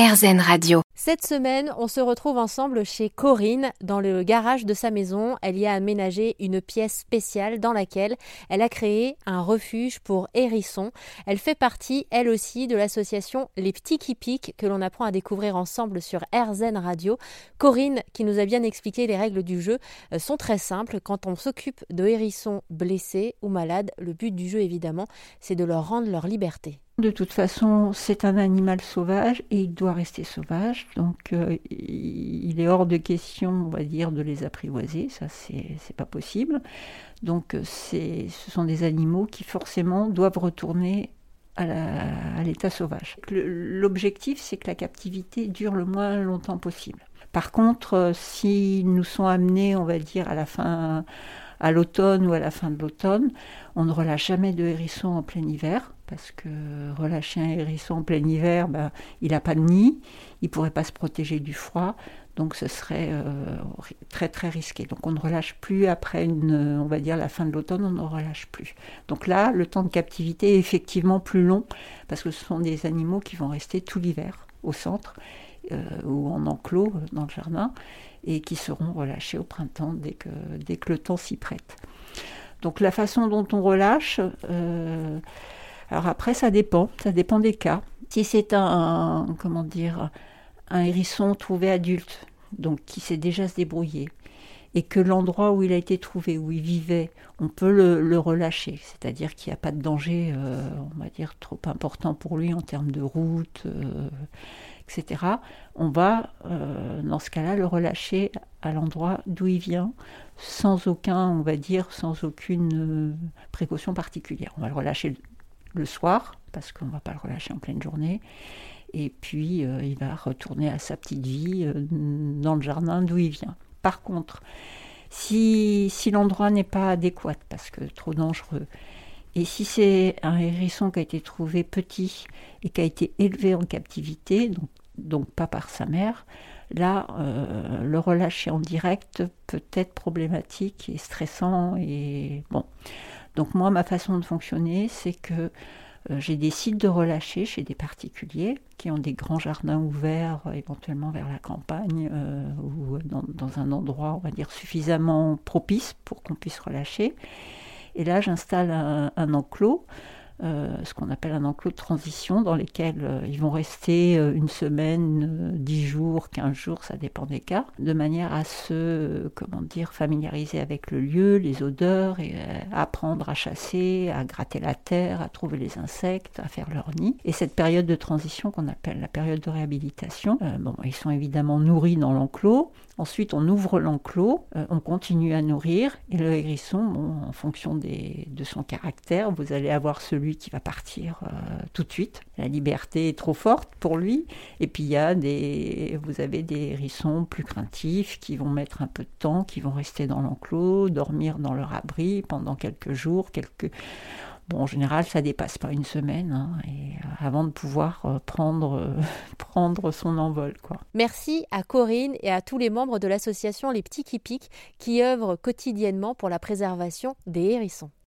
RZN Radio. Cette semaine, on se retrouve ensemble chez Corinne, dans le garage de sa maison. Elle y a aménagé une pièce spéciale dans laquelle elle a créé un refuge pour hérissons. Elle fait partie, elle aussi, de l'association Les Petits qui que l'on apprend à découvrir ensemble sur RZN Radio. Corinne, qui nous a bien expliqué les règles du jeu, euh, sont très simples. Quand on s'occupe de hérissons blessés ou malades, le but du jeu, évidemment, c'est de leur rendre leur liberté. De toute façon, c'est un animal sauvage et il doit rester sauvage. Donc, euh, il est hors de question, on va dire, de les apprivoiser. Ça, c'est pas possible. Donc, euh, ce sont des animaux qui forcément doivent retourner à l'état sauvage. L'objectif, c'est que la captivité dure le moins longtemps possible. Par contre, euh, s'ils nous sont amenés, on va dire, à la fin, à l'automne ou à la fin de l'automne, on ne relâche jamais de hérissons en plein hiver parce que relâcher un hérisson en plein hiver, ben, il n'a pas de nid, il ne pourrait pas se protéger du froid, donc ce serait euh, très très risqué. Donc on ne relâche plus après on va dire la fin de l'automne, on ne relâche plus. Donc là, le temps de captivité est effectivement plus long parce que ce sont des animaux qui vont rester tout l'hiver au centre ou en enclos euh, dans le jardin et qui seront relâchés au printemps dès que, le temps s'y prête. Donc la façon dont on relâche, alors après, ça dépend, ça dépend des cas. Si c'est un, comment dire, un hérisson trouvé adulte, donc qui sait déjà se débrouiller, et que l'endroit où il a été trouvé, où il vivait, on peut le, relâcher, c'est-à-dire qu'il n'y a pas de danger, euh, on va dire, trop important pour lui en termes de route, euh, etc. On va, euh, dans ce cas-là, le relâcher à l'endroit d'où il vient, sans aucun, on va dire, sans aucune précaution particulière. On va le relâcher le soir, parce qu'on ne va pas le relâcher en pleine journée. Et puis, il va retourner à sa petite vie dans le jardin d'où il vient. Par contre, si, l'endroit n'est pas adéquat, parce que trop dangereux, et si c'est un hérisson qui a été trouvé petit et qui a été élevé en captivité, donc, pas par sa mère, là, euh, le relâcher en direct peut être problématique et stressant. Et bon. Donc moi, ma façon de fonctionner, c'est que j'ai des de relâcher chez des particuliers qui ont des grands jardins ouverts, euh, éventuellement vers la campagne euh, ou dans, un endroit, on va dire, suffisamment propice pour qu'on puisse relâcher. Et là, j'installe un, enclos euh, ce qu'on appelle un enclos de transition dans lesquels euh, ils vont rester euh, une semaine, dix jours, quinze jours, ça dépend des cas, de manière à se, comment dire, familiariser avec le lieu, les odeurs et apprendre à chasser, à gratter la terre, à trouver les insectes, à faire leur nid. Et cette période de transition qu'on appelle la période de réhabilitation, bon, ils sont évidemment nourris dans l'enclos. Ensuite, on ouvre l'enclos, on continue à nourrir et le hérisson, bon, en fonction des, de son caractère, vous allez avoir celui qui va partir euh, tout de suite. La liberté est trop forte pour lui. Et puis il y a des, vous avez des hérissons plus craintifs qui vont mettre un peu de temps, qui vont rester dans l'enclos, dormir dans leur abri pendant quelques jours, quelques Bon, en général, ça dépasse pas une semaine, hein, et, euh, avant de pouvoir euh, prendre, prendre son envol. Quoi. Merci à Corinne et à tous les membres de l'association Les Petits qui Piquent qui œuvrent quotidiennement pour la préservation des hérissons.